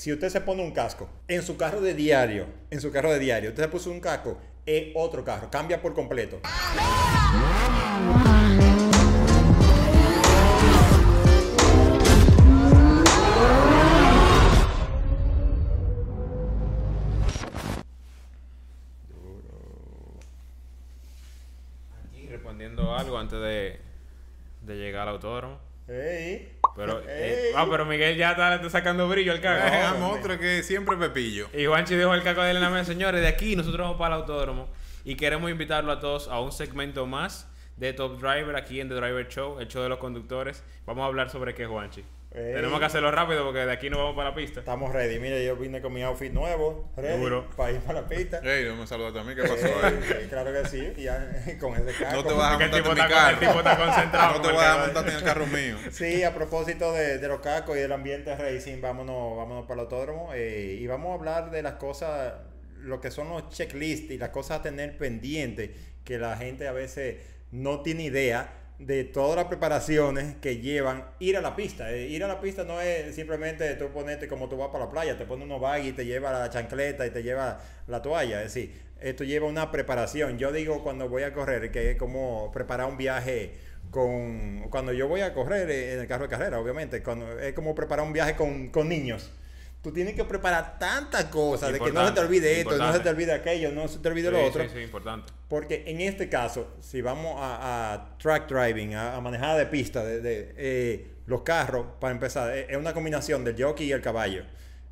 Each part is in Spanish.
si usted se pone un casco en su carro de diario, en su carro de diario, usted se puso un casco en otro carro, cambia por completo. Aquí respondiendo algo antes de, de llegar al autódromo. Ey. Pero, eh, ah, pero Miguel ya está, sacando brillo al caco. Dejamos otro que siempre Pepillo. Y Juanchi dejó el caco de él en la mesa. Señores, de aquí nosotros vamos para el autódromo y queremos invitarlo a todos a un segmento más de Top Driver aquí en The Driver Show, el show de los conductores. Vamos a hablar sobre qué, Juanchi. Ey. Tenemos que hacerlo rápido porque de aquí nos vamos para la pista. Estamos ready. Mire, yo vine con mi outfit nuevo, ready, Duro. para ir para la pista. Ey, no me saludaste a mí, ¿qué pasó ahí? Eh, claro que sí, ya, con ese casco. No te vas a montarte en mi está- el tipo está carro. concentrado No te vas a carro. montarte en el carro mío. Sí, a propósito de, de los cascos y del ambiente racing, vámonos, vámonos para el autódromo eh, y vamos a hablar de las cosas, lo que son los checklists y las cosas a tener pendientes, que la gente a veces no tiene idea de todas las preparaciones que llevan ir a la pista. Eh, ir a la pista no es simplemente tú ponerte como tú vas para la playa, te pones unos bags y te lleva la chancleta y te lleva la toalla. Es decir, esto lleva una preparación. Yo digo cuando voy a correr que es como preparar un viaje con cuando yo voy a correr eh, en el carro de carrera, obviamente, cuando, es como preparar un viaje con, con niños. Tú tienes que preparar tantas cosas, de que no se te olvide esto, no se te olvide aquello, no se te olvide Sí, lo otro. Sí, sí, importante. Porque en este caso, si vamos a, a track driving, a, a manejada de pista, de, de, eh, los carros, para empezar, eh, es una combinación del jockey y el caballo.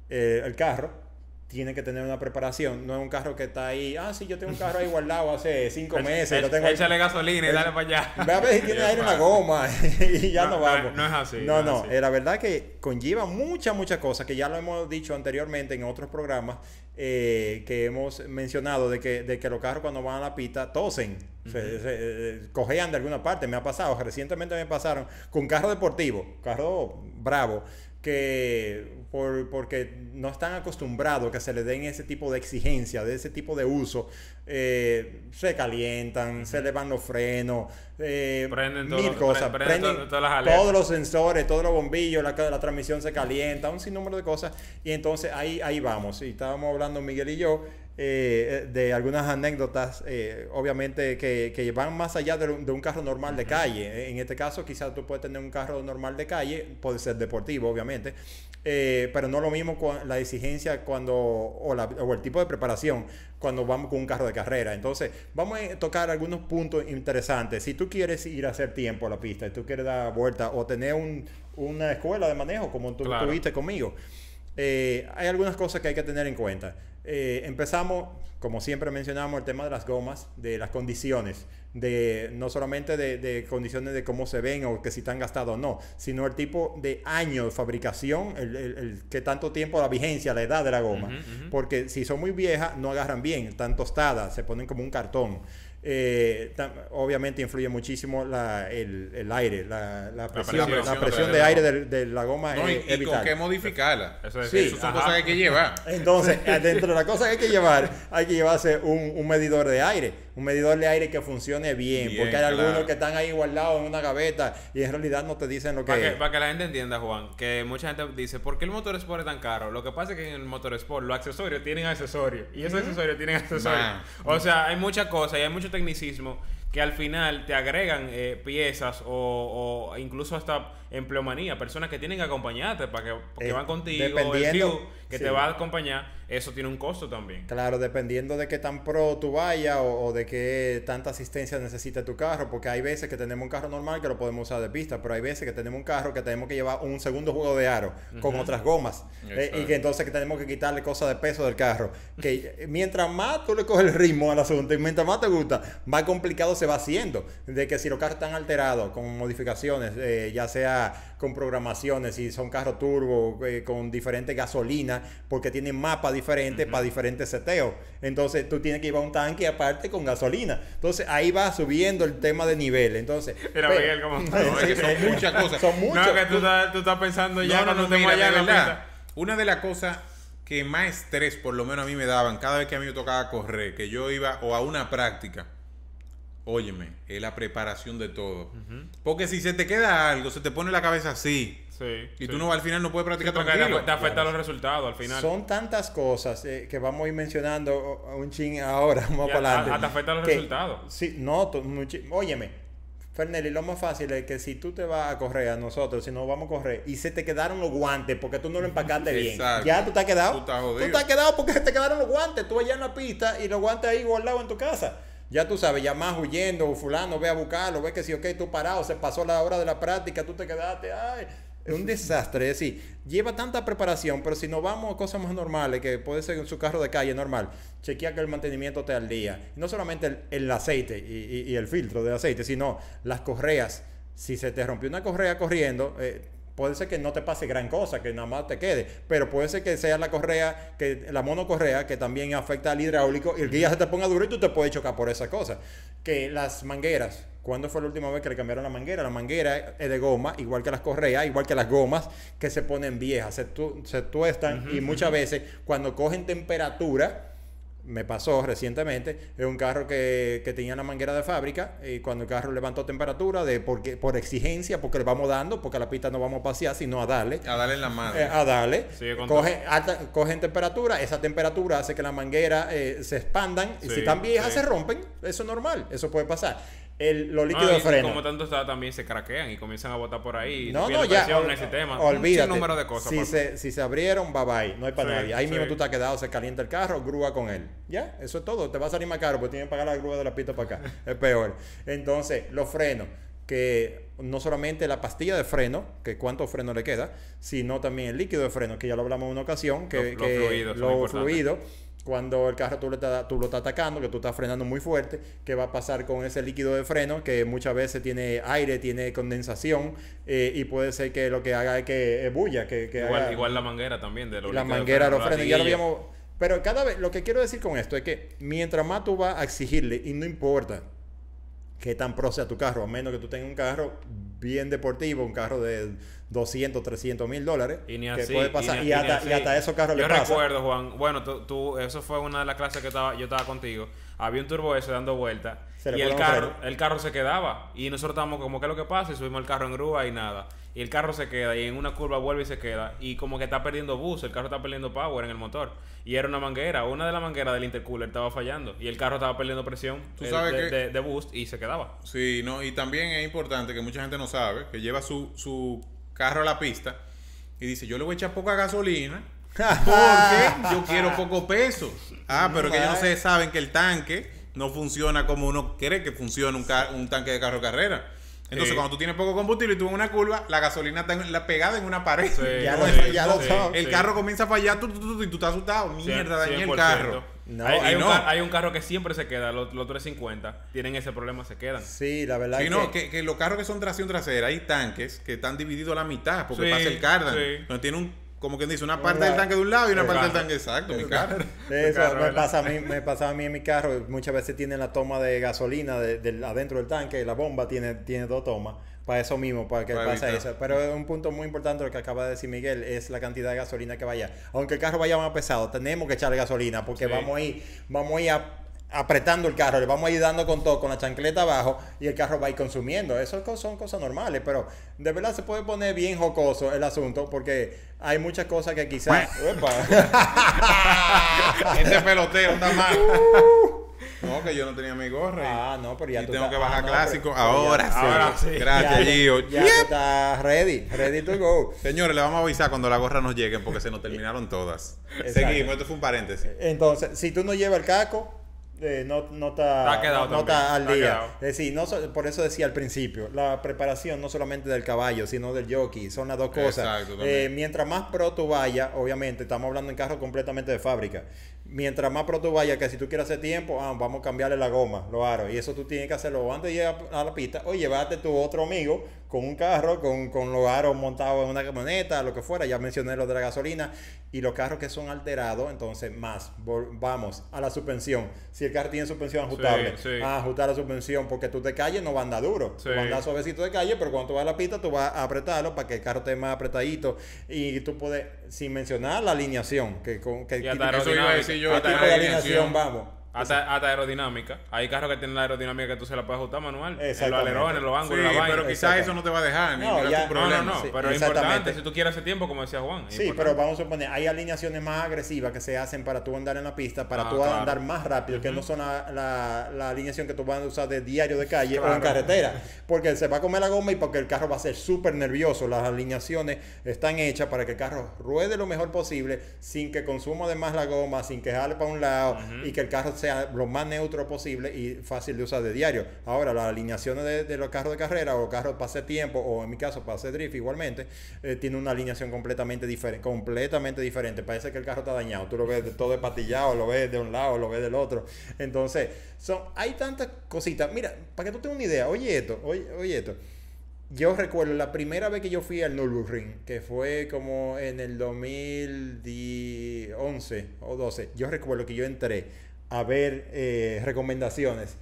Eh, el carro tiene que tener una preparación, no es un carro que está ahí, ah, sí, yo tengo un carro ahí guardado hace cinco meses, lo tengo ahí- Échale gasolina y dale para allá. Ve a ver si tiene aire en la goma y ya No, no, no vamos. es- no es así, No, no no. así. la verdad que conlleva muchas, muchas cosas que ya lo hemos dicho anteriormente en otros programas eh, que hemos mencionado de que, de que los carros cuando van a la pista tosen, se, se, eh, cojean de alguna parte. Me ha pasado, recientemente me pasaron con carro deportivo, carro bravo, que por, porque no están acostumbrados que se les den ese tipo de exigencia, de ese tipo de uso, eh, se calientan, se le van los frenos, eh, Prenden todo mil cosas, pre- prenden prenden to- todas las alertas. todos los sensores, todos los bombillos, la, la transmisión se calienta, un sinnúmero de cosas, y entonces ahí, ahí vamos, y estábamos hablando Miguel y yo, eh, de algunas anécdotas, eh, obviamente, que, que van más allá de, un- de un carro normal de calle. En este caso, quizás tú puedes tener un carro normal de calle, puede ser deportivo, obviamente, eh, pero no lo mismo con la exigencia cuando, o, la- o el tipo de preparación cuando vamos con un carro de carrera. Entonces, vamos a tocar algunos puntos interesantes. Si tú quieres ir a hacer tiempo a la pista, y tú quieres dar vuelta o tener un- una escuela de manejo como tú Claro. tuviste conmigo, eh, hay algunas cosas que hay que tener en cuenta. Eh, empezamos, como siempre mencionamos, el tema de las gomas, de las condiciones, de no solamente de, de condiciones de cómo se ven o que si están gastados o no, sino el tipo de año de fabricación, el, el- el que tanto tiempo, la vigencia, la edad de la goma. Porque si son muy viejas, no agarran bien, están tostadas, se ponen como un cartón. Eh, tam- obviamente influye muchísimo la- el, el aire, la, la presión, presión, la presión de aire de, de la goma No, y, es, y es con qué modificarla. Eso es Sí, Esas son ajá. cosas que hay que llevar. Entonces, dentro de las cosas que hay que llevar, hay que llevarse un, un medidor de aire. Un medidor de aire que funcione bien. Bien, porque hay algunos que están ahí guardados en una gaveta y en realidad no te dicen lo que Para que, es. para que la gente entienda, Juan, que mucha gente dice, ¿por qué el motor Sport es tan caro? Lo que pasa es que en el motor Sport los accesorios tienen accesorios y esos accesorios tienen accesorios. Man. O sea, hay muchas cosas y hay mucho tecnicismo que al final te agregan eh, piezas o, o incluso hasta empleomanía, personas que tienen que acompañarte para que, porque Eh, van contigo, el crew que sí. te va a acompañar, eso tiene un costo también. Claro, dependiendo de qué tan pro tú vayas o, o de qué tanta asistencia necesita tu carro, porque hay veces que tenemos un carro normal que lo podemos usar de pista, pero hay veces que tenemos un carro que tenemos que llevar un segundo juego de aro con otras gomas eh, y que entonces que tenemos que quitarle cosas de peso del carro. Que mientras más tú le coges el ritmo al asunto y mientras más te gusta, más complicado se va haciendo. De que si los carros están alterados con modificaciones, eh, ya sea con programaciones, si son carros turbo, eh, con diferentes gasolinas, porque tienen mapas diferentes para diferentes seteos. Entonces tú tienes que llevar un tanque aparte con gasolina. Entonces ahí va subiendo el tema de nivel. Entonces, Mira, pero- Miguel, cómo- No, es que son muchas cosas. Son muchas. No, que tú estás, tú estás pensando ya no, no, cuando no, estemos mira, allá de en la verdad. pista. Una de las cosas que más estrés, por lo menos a mí me daban, cada vez que a mí me tocaba correr, que yo iba o a una práctica, óyeme, es la preparación de todo. Porque si se te queda algo, se te pone la cabeza así. Sí. Y sí. tú no al final no puedes Sí, practicar porque te, tranquilo. te afecta los resultados al final. Son tantas cosas eh, que vamos a ir mencionando un ching ahora, más Y para a- adelante. a- te afecta los Que- resultados. Sí, no, óyeme, Fernelli, lo más fácil es que si tú te vas a correr a nosotros, si nos vamos a correr y se te quedaron los guantes porque tú no lo empacaste bien, ya tú te has quedado. Tú estás jodido. Tú te has quedado porque se te quedaron los guantes, tú allá en la pista y los guantes ahí guardados en tu casa. Ya tú sabes, ya más huyendo, fulano, ve a buscarlo, ve que si, ok, tú parado, se pasó la hora de la práctica, tú te quedaste, ay, es un desastre, es decir, lleva tanta preparación, pero si nos vamos a cosas más normales, que puede ser en su carro de calle normal, chequea que el mantenimiento esté al día. No solamente el, el aceite y, y- y el filtro del aceite, sino las correas. Si se te rompió una correa corriendo, eh, puede ser que no te pase gran cosa, que nada más te quede, pero puede ser que sea la correa, que la monocorrea, que también afecta al hidráulico y el guía se te ponga duro y tú te puedes chocar por esa cosa. Que las mangueras, ¿cuándo fue la última vez que le cambiaron la manguera? La manguera es de goma, igual que las correas, igual que las gomas que se ponen viejas, se, tu- se tuestan y muchas veces cuando cogen temperatura, me pasó recientemente, es un carro que, que tenía la manguera de fábrica y cuando el carro levantó temperatura de porque, por exigencia, porque le vamos dando, porque a la pista no vamos a pasear, sino a darle, A darle en la madre. eh, a darle, coge, alta- cogen temperatura, esa temperatura hace que la manguera eh, se expandan y si están viejas sí. se rompen, eso es normal, eso puede pasar. El, los líquidos de freno. Como tanto está, también se craquean y comienzan a botar por ahí. No, no, ya. ol- el sistema. Olvídate. Un número de cosas. Si se, si se abrieron, bye bye. No hay para Sí, nadie. Ahí sí. mismo tú te has quedado, se calienta el carro, grúa con él. Ya, eso es todo. Te va a salir más caro porque tienes que pagar la grúa de la pista para acá. es peor. Entonces, los frenos. Que no solamente la pastilla de freno, que cuánto freno le queda, sino también el líquido de freno, que ya lo hablamos en una ocasión, que, Los- que fluidos lo fluido, cuando el carro tú, le estás- tú lo estás atacando, que tú estás frenando muy fuerte, ¿qué va a pasar con ese líquido de freno? Que muchas veces tiene aire, tiene condensación eh, y puede ser que lo que haga es que eh, bulla, que, que igual, haga- igual la manguera también. De los la manguera, los frenos, ya lo habíamos... Pero cada vez, lo que quiero decir con esto es que mientras más tú vas a exigirle, y no importa qué tan pro sea tu carro, a menos que tú tengas un carro bien deportivo, un carro de 200, 300 mil dólares, Y ni que así. puede pasar, ni- y, ni hasta, así. y hasta esos carros Yo le pasa. recuerdo, Juan. Bueno, tú, tú- eso fue una de las clases que estaba, yo estaba contigo. Había un turbo S dando vueltas. Y el carro, el carro se quedaba. Y nosotros estábamos como, ¿qué es lo que pasa? Y subimos el carro en grúa y nada. Y el carro se queda. Y en una curva vuelve y se queda. Y como que está perdiendo boost. El carro está perdiendo power en el motor. Y era una manguera. Una de las mangueras del intercooler estaba fallando. Y el carro estaba perdiendo presión Tú sabes de, que- de- de boost. Y se quedaba. Sí, no, y también es importante que mucha gente no sabe, que lleva su, su carro a la pista y dice, yo le voy a echar poca gasolina porque yo quiero poco peso. Ah, pero que ellos no se saben que el tanque no funciona como uno cree que funciona un, tanque de carro carrera. Entonces, Sí. cuando tú tienes poco combustible y tú en una curva, la gasolina está en- la pegada en una pared. Sí, Ya No, lo- el- ya lo no, sabe. El Sí. carro comienza a fallar tú, tú, tú, tú, y tú estás asustado. Mierda, dañé el 100%. carro. No, hay, un no. car- hay un carro que siempre se queda. Los, los 350 tienen ese problema, se quedan. Sí, la verdad Sí, es no, que, que, que los carros que son tracción trasera, hay tanques que están divididos a la mitad porque Sí, pasa el cardan. sí. Donde tiene un, como quien dice, una parte del tanque de un lado y una parte del tanque exacto, mi carro. Eso carro, me pasa, a mí, me pasa a mí en mi carro. Muchas veces tiene la toma de gasolina de- del- adentro del tanque. La bomba tiene, tiene dos tomas. Para eso mismo, para que pase eso. Pero es un punto muy importante lo que acaba de decir Miguel, es la cantidad de gasolina que vaya. Aunque el carro vaya más pesado, tenemos que echarle gasolina porque Sí. vamos a ir, vamos a ir a- apretando el carro, le vamos a ir dando con todo, con la chancleta abajo y el carro va a ir consumiendo. Eso son cosas normales, pero de verdad se puede poner bien jocoso el asunto porque hay muchas cosas que quizás... Este peloteo está mal. No, que yo no tenía mi gorra. Ah, no, pero ya y tú tengo que bajar ah, no, clásico. pero- ahora, ya- sí. ahora sí. Gracias, ya, Gio. Ya tú estás ready, ready to go. Señores, le vamos a avisar cuando la gorra nos llegue porque se nos terminaron todas. Exacto. Seguimos, esto fue un paréntesis. Entonces, si tú no llevas el casco, eh, no, no está, Está quedado no, no también, está al día. Es decir, no por eso decía al principio, la preparación no solamente del caballo, sino del jockey, son las dos cosas. Exacto. Eh, mientras más pro tú vayas, obviamente, estamos hablando en carro completamente de fábrica. Mientras más pro tú vayas, que si tú quieres hacer tiempo, ah, vamos a cambiarle la goma, los aros. Y eso tú tienes que hacerlo antes de llegar a la pista o llevarte tu otro amigo con un carro, con, con los aros montados en una camioneta, lo que fuera. Ya mencioné lo de la gasolina. Y los carros que son alterados, entonces más. Vamos a la suspensión. Si el carro tiene suspensión ajustable, Sí, sí. ah, ajustar la suspensión porque tú de calle no va a andar duro. Sí. Vas a andar suavecito de calle, pero cuando tú vas a la pista, tú vas a apretarlo para que el carro esté más apretadito. Y tú puedes, sin mencionar la alineación, que, que, que- Eso iba a decir yo. ¿Qué Hasta tipo de alineación. alineación vamos? Hasta, hasta aerodinámica. Hay carros que tienen la aerodinámica que tú se la puedes ajustar manual. En los alerones, los Sí, ángulos, la vaina. pero quizás eso no te va a dejar No, ya- tu No, no, problema. no, Sí, pero es exactamente. importante. Si tú quieres hacer tiempo, como decía Juan. Sí, importante. pero vamos a suponer, hay alineaciones más agresivas que se hacen para tú andar en la pista, para Ah, tú claro. andar más rápido, que no son la, la- la alineación que tú vas a usar de diario de calle o en carretera, porque se va a comer la goma y porque el carro va a ser súper nervioso. Las alineaciones están hechas para que el carro ruede lo mejor posible, sin que consuma de más la goma, sin que jale para un lado y que el carro lo más neutro posible y fácil de usar de diario. Ahora, las alineaciones de, de los carros de carrera o carros para hacer tiempo, o en mi caso para hacer drift igualmente, eh, tiene una alineación completamente diferente, completamente diferente. Parece que el carro está dañado. Tú lo ves de todo despatillado, lo ves de un lado, lo ves del otro. Entonces, son, hay tantas cositas. Mira, para que tú tengas una idea, oye esto, oye, oye esto. Yo recuerdo la primera vez que yo fui al Nürburgring, que fue como en el 2011 o 12. Yo recuerdo que yo entré a ver eh, recomendaciones.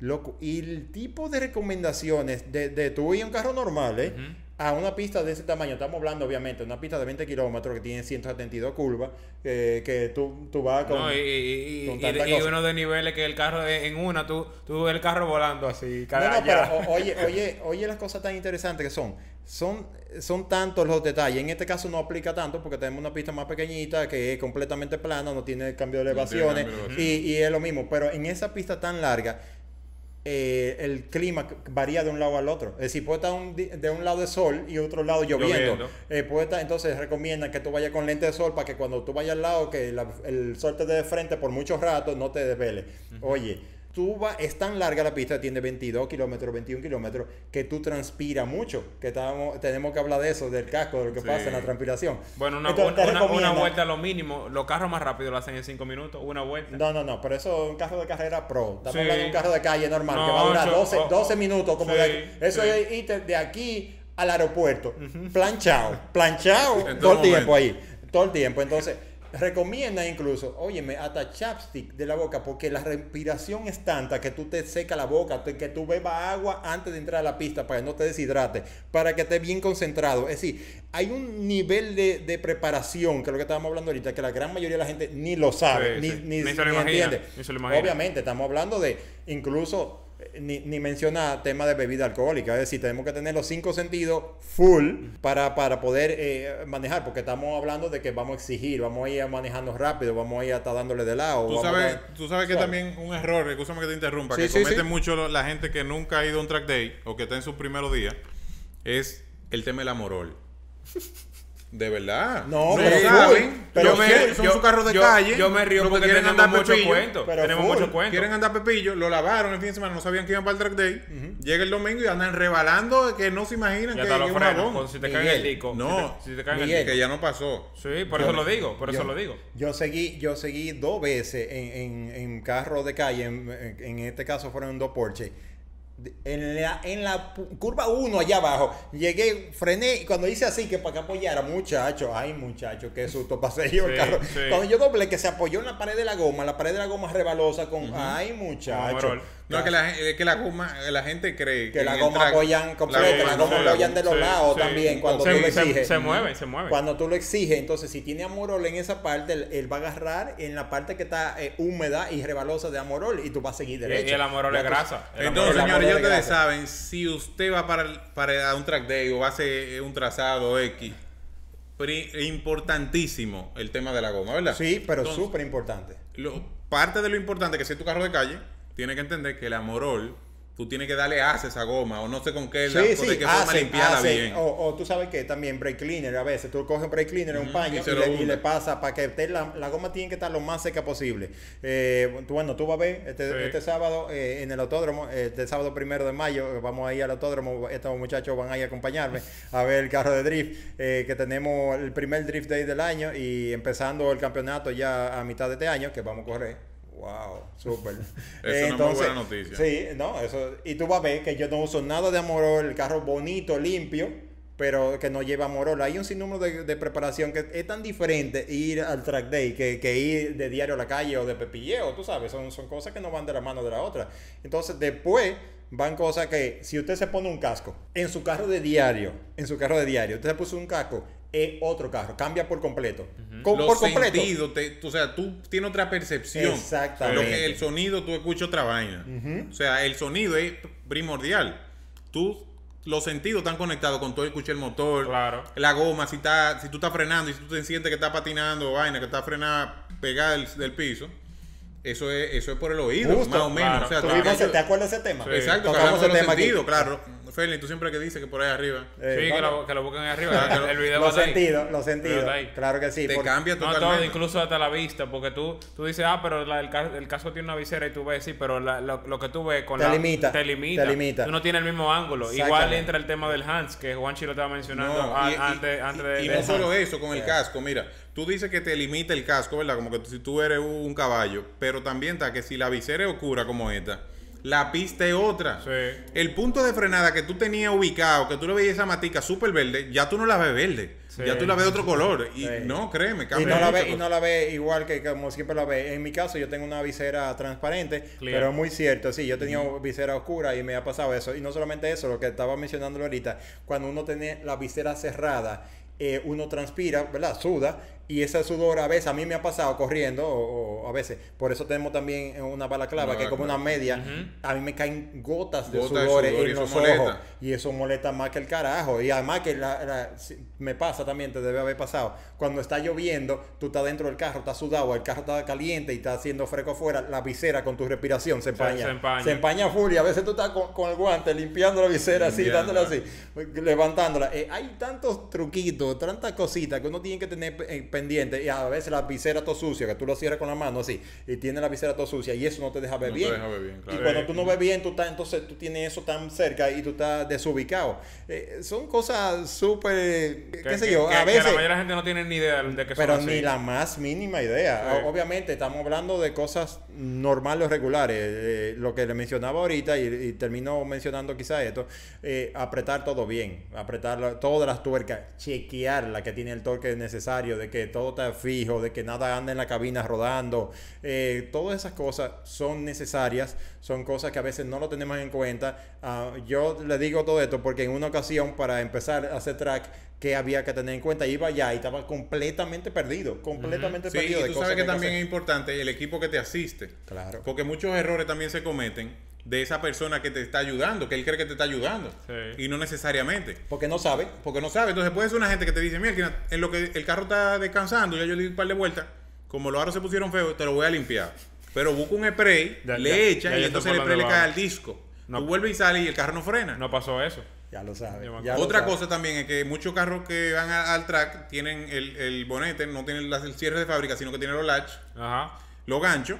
Loco, y el tipo de recomendaciones de, de tú a un carro normal, ¿eh? A una pista de ese tamaño, estamos hablando obviamente, una pista de 20 kilómetros que tiene 172 curvas, eh, que tú, tú vas con... No, y, y, y- con y- y uno de niveles que el carro en una, tú, tú ves el carro volando así, No, cada no, pero allá. o- oye, oye, oye las cosas tan interesantes que son. Son, son tantos los detalles. En este caso no aplica tanto porque tenemos una pista más pequeñita que es completamente plana, no tiene cambio de No elevaciones cambio de y, y es lo mismo. Pero en esa pista tan larga, eh, el clima varía de un lado al otro. Es decir, puede estar un de un lado de sol y otro lado lloviendo. Lloviendo. Eh, puede estar- entonces recomiendan que tú vayas con lente de sol para que cuando tú vayas al lado, que la- el sol te dé de frente por muchos ratos, no te desvele. Oye, tú es tan larga la pista, tiene 22 kilómetros, 21 kilómetros, que tú transpiras mucho. Que estamos, tenemos que hablar de eso, del casco, de lo que Sí. pasa en la transpiración. Bueno, una, Entonces, una, vuelta lo mínimo. Los carros más rápidos lo hacen en 5 minutos. Una vuelta. No, no, no, pero eso es un carro de carrera pro. Estamos Sí. hablando de un carro de calle normal No, que va a durar ocho, 12, o- 12 o- minutos. Como sí, de aquí. Eso es irte de aquí al aeropuerto. Planchado, planchado En todo el tiempo ahí. Todo el tiempo. Entonces, recomienda incluso, óyeme, hasta chapstick de la boca, porque la respiración es tanta que tú te seca la boca, que tú bebas agua antes de entrar a la pista para que no te deshidrate, para que estés bien concentrado. Es decir, hay un nivel de, de preparación, que es lo que estábamos hablando ahorita, que la gran mayoría de la gente ni lo sabe, Sí, ni, sí. ni, Ni se lo ni imagina, entiende. se lo. Obviamente, estamos hablando de incluso ni, ni menciona tema de bebida alcohólica, es decir, tenemos que tener los cinco sentidos full para, para poder eh, manejar, porque estamos hablando de que vamos a exigir, vamos a ir manejando rápido, vamos a ir hasta dándole de lado. Tú sabes, a- tú sabes que Suave. también un error, escúchame que te interrumpa, Sí, que sí, comete sí. mucho la gente que nunca ha ido a un track day o que está en sus primeros días, es el tema del amorol. De verdad. No, No pero saben, pero yo me- son sus carros de yo- calle. Yo me río que porque quieren andar mucho pepillo, cuento. pero Tenemos full. mucho cuento. Quieren andar pepillo, lo lavaron el fin de semana, no sabían que iban para el track day. Llega el domingo y andan rebalando que no se imaginan Ya que los un jabón. si te caen el disco. no, Si te, si te caen el. Que ya no pasó. Sí, por Yo- eso lo digo. Por eso yo- lo digo. Yo seguí, yo seguí dos veces en, en, en carro de calle, en, en- en este caso fueron dos Porsche. En la, en la curva 1 allá abajo, llegué, frené y cuando hice así que para que apoyara, muchacho, ay muchacho, qué susto pasé yo el Sí, carro. sí. Cuando yo doblé que se apoyó en la pared de la goma, la pared de la goma rebalosa con, ay muchacho. No, que la, que la goma, la gente cree Que la goma apoyan completa, la goma la apoyan de los Sí, lados sí. también cuando se, tú lo exiges. se mueve, se mueve. Cuando tú lo exiges, entonces si tiene amorol en esa parte, él, él va a agarrar en la parte que está eh, húmeda y rebalosa de amorol y tú vas a seguir derecho. y el amorol es grasa. Entonces, señores, ya de ustedes saben, si usted va para, para un track day o va a hacer un trazado X, importantísimo el tema de la goma, ¿verdad? Sí, pero súper importante. parte de lo importante que si es tu carro de calle, tiene que entender que el amorol, tú tienes que darle hace a esa goma, o no sé con qué, la- Sí, de sí, qué forma limpiarla hacen. bien. O, o tú sabes que también brake cleaner a veces, tú coges brake cleaner en un paño y le, y hunde. le pasa para que esté la, la goma tiene que estar lo más seca posible. Eh, tú, bueno, tú vas a ver este, Sí. este sábado eh, en el autódromo, este sábado primero de mayo, eh, vamos a ir al autódromo, estos muchachos van a ir a acompañarme a ver el carro de drift, eh, que tenemos el primer drift day del año y empezando el campeonato ya a mitad de este año, que vamos a correr. Wow, súper. Es una muy buena noticia. Sí, no, eso. Y tú vas a ver que yo no uso nada de amorol, el carro bonito, limpio, pero que no lleva amorol. Hay un sinnúmero de, de preparación que es tan diferente ir al track day que, que ir de diario a la calle o de pepilleo, tú sabes, son, son cosas que no van de la mano de la otra. Entonces, después van cosas que si usted se pone un casco en su carro de diario, en su carro de diario, usted se puso un casco es otro carro, cambia por completo. Co- Los por completo. sentidos, te- o sea, tú tienes otra percepción. Exactamente. Lo que el sonido, tú escuchas otra vaina. O sea, el sonido es primordial. Tú, los sentidos están conectados con todo, escucha el motor, Claro. la goma, si, está, si tú estás frenando y si tú te sientes que está patinando, vaina, que está frenada pegada del, del piso, eso es, eso es por el oído, Justo, más o menos. claro. O sea, Tuvimos también- ese- ¿Te acuerdas de ese tema? Sí. Exacto, que Tocamos hablamos de ese los tema aquí. sentidos, claro. Fernie, tú siempre que dices que por ahí arriba Eh, sí, que lo, que lo busquen ahí arriba. el video va a Los sentidos, los sentidos. Claro que sí. te por- cambia No, totalmente. todo, incluso hasta la vista, porque tú, tú dices, ah, pero la- el, el casco tiene una visera y tú ves, sí, pero la- lo, lo que tú ves con Te la... limita, Te limita. te limita. Tú no tienes el mismo ángulo. Igual entra el tema del Hans, que Juanchi lo estaba mencionando No, a- y- y- antes, antes de... y no solo eso, con el casco, mira, tú dices que te limita el casco, ¿verdad? Como que si tú eres un caballo, pero también está que si la visera es oscura como esta, la pista es otra. Sí. El punto de frenada que tú tenías ubicado, que tú le veías esa matica súper verde, ya tú no la ves verde. Sí. Ya tú la ves de otro color. Y Sí. no, créeme, Y cambia no, la ve, y no la ve igual que como siempre la ve. En mi caso, yo tengo una visera transparente, Clear. pero es muy cierto. Sí, yo tenía visera oscura y me ha pasado eso. Y no solamente eso, lo que estaba mencionando ahorita, cuando uno tiene la visera cerrada, eh, uno transpira, ¿verdad? Suda. Y ese sudor a veces, a mí me ha pasado corriendo, o, o a veces, por eso tenemos también una balaclava, Una que es como una media. A mí me caen gotas de de sudor y en eso los molesta. ojos. Y eso molesta más que el carajo. Y además que la- la- si- me pasa también, te debe haber pasado. Cuando está lloviendo, tú estás dentro del carro, estás sudado, el carro está caliente y está haciendo fresco afuera, la visera con tu respiración se empaña. se empaña. Se empaña full y a veces tú estás con, con el guante limpiando la visera así, dándola así, levantándola. Eh, hay tantos truquitos, tantas cositas que uno tiene que tener eh, pendiente. Y a veces la visera todo sucia, que tú lo cierras con la mano así, y tiene la visera todo sucia y eso no te deja ver No te bien. deja ver bien, claro. Y cuando tú no ves bien, tú estás, entonces tú tienes eso tan cerca y tú estás desubicado. Eh, son cosas súper, eh, Que- qué sé yo, que- a que veces... la mayoría de la gente no tiene ni idea de que Pero son así. ni la más mínima idea. Sí. Obviamente estamos hablando de cosas normales o regulares. Eh, lo que le mencionaba ahorita y, y termino mencionando quizá esto, eh, apretar todo bien, apretar la- todas las tuercas, chequear la que tiene el torque necesario, de que todo está fijo, de que nada anda en la cabina rodando. Eh, todas esas cosas son necesarias, son cosas que a veces no lo tenemos en cuenta. Ah, yo le digo todo esto porque en una ocasión para empezar a hacer track que había que tener en cuenta, iba allá y estaba completamente perdido, completamente Sí, perdido. y de tú cosas sabes que también hacer. es importante el equipo que te asiste. Claro. Porque muchos errores también se cometen de esa persona que te está ayudando, que él cree que te está ayudando. Sí. Y no necesariamente. Porque no sabe. Porque no sabe. Entonces puede ser una gente que te dice, mira, en lo que el carro está descansando, ya yo le di un par de vueltas, como los aros se pusieron feos, te lo voy a limpiar. Pero busca un spray, Ya- le ya- echa ya y entonces el spray le cae al disco. No. Tú vuelves y sales y el carro no frena. No pasó eso. Ya lo sabe. Yo me ya lo Otra sabe. cosa también es que muchos carros que van a- al track tienen el, el bonete, no tienen las- el cierre de fábrica, sino que tienen los latch, Ajá. los ganchos.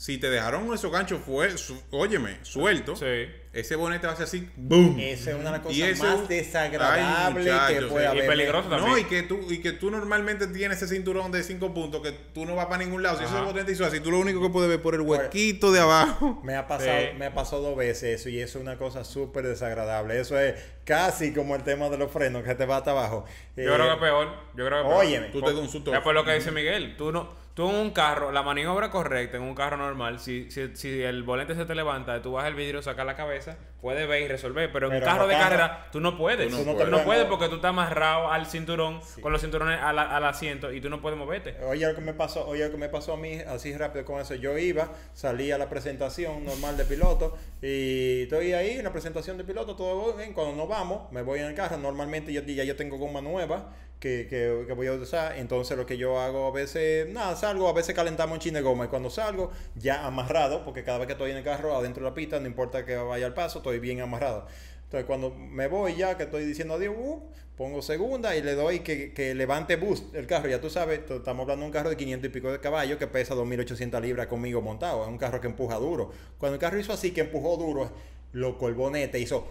Si te dejaron esos ganchos, fue, su- óyeme, sueltos, Sí. ese bonete va a ser así, ¡boom! Esa es una de las Y cosas eso- más Ay, desagradables que puede sí. Y haber. peligroso también. No, y que, tú, y que tú normalmente tienes ese cinturón de 5 puntos que tú no vas para ningún lado. Si Ajá. ese bonete hizo así, tú lo único que puedes ver por el huequito de abajo. Me ha pasado, Sí. me pasó dos veces eso y eso es una cosa súper desagradable. Eso es casi como el tema de los frenos que te va hasta abajo. Yo Eh, creo que es peor. Yo creo que es peor. Óyeme. Tú te das un susto. Es por lo que dice Miguel. Tú no, tú en un carro, la maniobra correcta en un carro normal, si, si, si el volante se te levanta, tú bajas el vidrio, sacas la cabeza, puedes ver y resolver. Pero en un carro de carrera, tú no puedes. Tú Tú no no, puedes. puedes porque tú estás amarrado al cinturón, con los cinturones al, al asiento y tú no puedes moverte. Oye, lo que me pasó, oye, lo que me pasó a mí así rápido con eso. Yo iba, salí a la presentación normal de piloto y estoy ahí en la presentación de piloto, todo bien. Cuando nos vamos, me voy en el carro. Normalmente yo ya yo tengo goma nueva que, que, voy a usar. Entonces lo que yo hago a veces, nada, salgo, a veces calentamos un chin de goma y cuando salgo ya amarrado, porque cada vez que estoy en el carro adentro de la pista, no importa que vaya al paso, estoy bien amarrado. Entonces cuando me voy ya, que estoy diciendo adiós, uh, pongo segunda y le doy que, que levante boost el carro. Ya tú sabes, estamos hablando de un carro de 500 y pico de caballos que pesa 2.800 libras conmigo montado. Es un carro que empuja duro. Cuando el carro hizo así, que empujó duro, loco, el bonete hizo...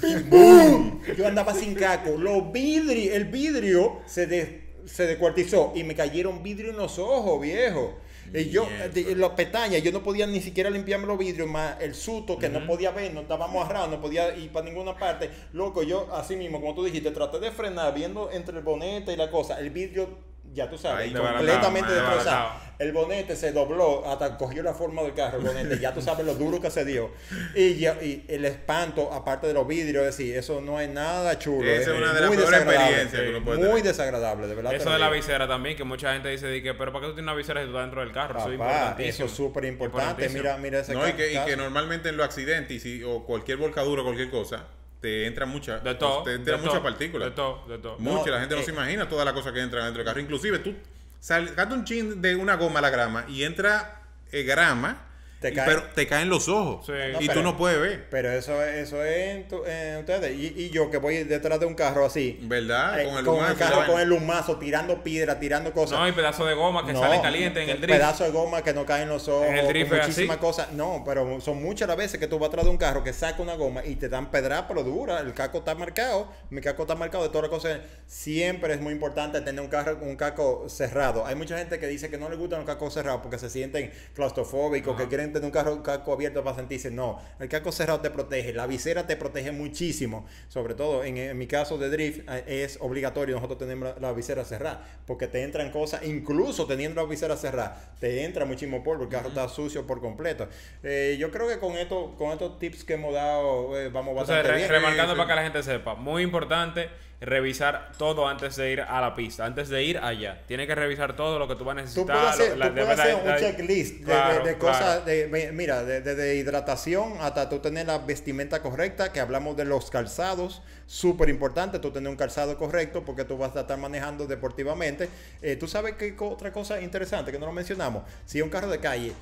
¡Bim, bum! Yo andaba sin caco. Los vidrios, el vidrio se, de- se descuartizó y me cayeron vidrio en los ojos, viejo. Y yo, de- las pestañas, yo no podía ni siquiera limpiarme los vidrios, más el susto que no podía ver, no estábamos agarrados, no podía ir para ninguna parte. Loco, yo así mismo, como tú dijiste, traté de frenar viendo entre el bonete y la cosa, el vidrio, ya tú sabes, completamente destrozado. el bonete se dobló hasta cogió la forma del carro, el bonete, ya tú sabes lo duro que se dio. Y, ya- y el espanto, aparte de los vidrios, es decir, eso no es nada chulo. Esa es una de las muy peores desagradable. experiencias que uno puede Muy tener. desagradable, de verdad. Eso de la visera también, que mucha gente dice, di que, pero ¿para qué tú tienes una visera si tú estás dentro del carro? Eso es eso importantísimo. es súper importante. Mira, mira ese No, y que, y caso. que normalmente en los accidentes y si- o cualquier volcadura o cualquier cosa, te entra mucha, De todo. te entra de mucha todo, partícula. De todo, de todo. Mucha, No, la gente no eh, se imagina toda la cosa que entra dentro del carro. Inclusive tú sacas un chin de una goma a la grama y entra eh, grama, Te y- cae. pero te caen los ojos Sí. No, y pero- tú no puedes ver. Pero eso, es- eso es en, tu- en ustedes. Y, y yo que voy detrás de un carro así. ¿Verdad? eh, con el con humazo el y la carro con el lumazo, tirando piedra, tirando cosas. No, hay pedazos de goma que No, salen calientes en el drift. Pedazo de goma que no caen en los ojos. En el drift muchísimas así. cosas. No, pero son muchas las veces que tú vas atrás de un carro que saca una goma y te dan pedra, pero dura. El casco está marcado. Mi casco está marcado de todas las cosas. Siempre es muy importante tener un carro un casco cerrado. Hay mucha gente que dice que no le gustan los cascos cerrados porque se sienten claustrofóbicos, que quieren tener un carro casco abierto para sentirse. No, el casco cerrado te protege. La visera te protege muchísimo. Sobre todo en, en mi caso de drift eh, es obligatorio nosotros tenemos la, la visera cerrada porque te entran cosas, incluso teniendo la visera cerrada, te entra muchísimo polvo, el carro está sucio por completo. Eh, yo creo que con esto, con estos tips que hemos dado eh, vamos bastante bien. remarcando para que la gente sepa, muy importante revisar todo antes de ir a la pista, antes de ir allá. Tienes que revisar todo lo que tú vas a Tú necesitar. puedes hacer, lo- la- tú de puedes hacer un checklist de, Claro, de- de claro. cosas, de- mira, de, de- de hidratación hasta tú tener la vestimenta correcta, que hablamos de los calzados, súper importante, tú tener un calzado correcto porque tú vas a estar manejando deportivamente. Eh, tú sabes que otra cosa interesante que no lo mencionamos, si es un carro de calle,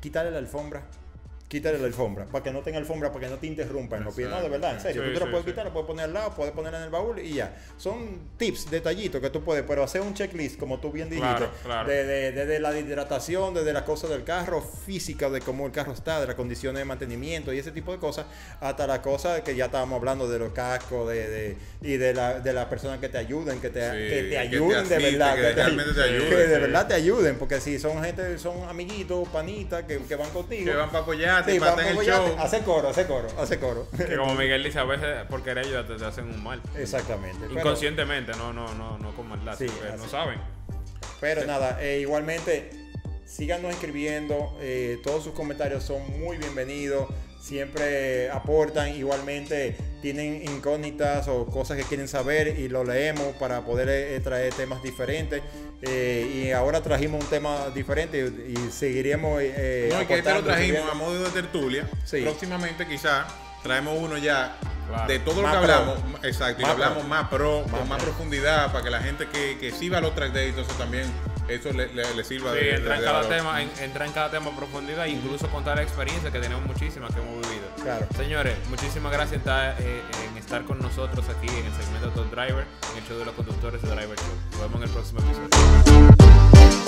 quítale la alfombra. Quítale la alfombra, para que no tenga alfombra, para que no te interrumpa en los pies. No, de verdad, en serio. Sí, tú te lo sí, puedes sí. quitar, lo puedes poner al lado, puedes poner en el baúl y ya. Son tips, detallitos que tú puedes, pero hacer un checklist, como tú bien dijiste, Claro, claro. de- de- desde la hidratación, desde las cosas del carro, física, de cómo el carro está, de las condiciones de mantenimiento y ese tipo de cosas, hasta las cosas que ya estábamos hablando de los cascos de, de- y de las de las personas que te ayuden, que te, que que te ayuden de verdad, que te- realmente te ayuden, que de verdad te ayuden, porque si son gente, son amiguitos, panitas que, que van contigo. Que van para Sí, para en el show. Hace coro, hace coro, hace coro. Que como Miguel dice, a veces por querer ayudarte te hacen un mal. Exactamente. pero- Inconscientemente, no, no, no, no con maldad, Sí, porque no saben. Pero nada, eh, igualmente, síganos escribiendo. eh, todos sus comentarios son muy bienvenidos. Siempre aportan. Igualmente, tienen incógnitas o cosas que quieren saber y lo leemos para poder eh, traer temas diferentes. Eh, y ahora trajimos un tema diferente y, y seguiremos. eh, No, y que este lo trajimos subiendo. a modo de tertulia. Sí. Próximamente quizá traemos uno ya Claro. de todo lo que pro. hablamos. Exacto, y Más hablamos pro. más pro, Más con más pro. profundidad, para que la gente que, que sí va a los track days, entonces también eso le, le- le sirva Sí, de, entra en de cada valor. tema, en- entra en cada tema a profundidad, e incluso contar la experiencia que tenemos muchísimas que hemos vivido. Señores, muchísimas gracias en, estar, eh, en estar con nosotros aquí en el segmento Top Driver, en el show de los conductores de Driver Show. Nos vemos en el próximo episodio.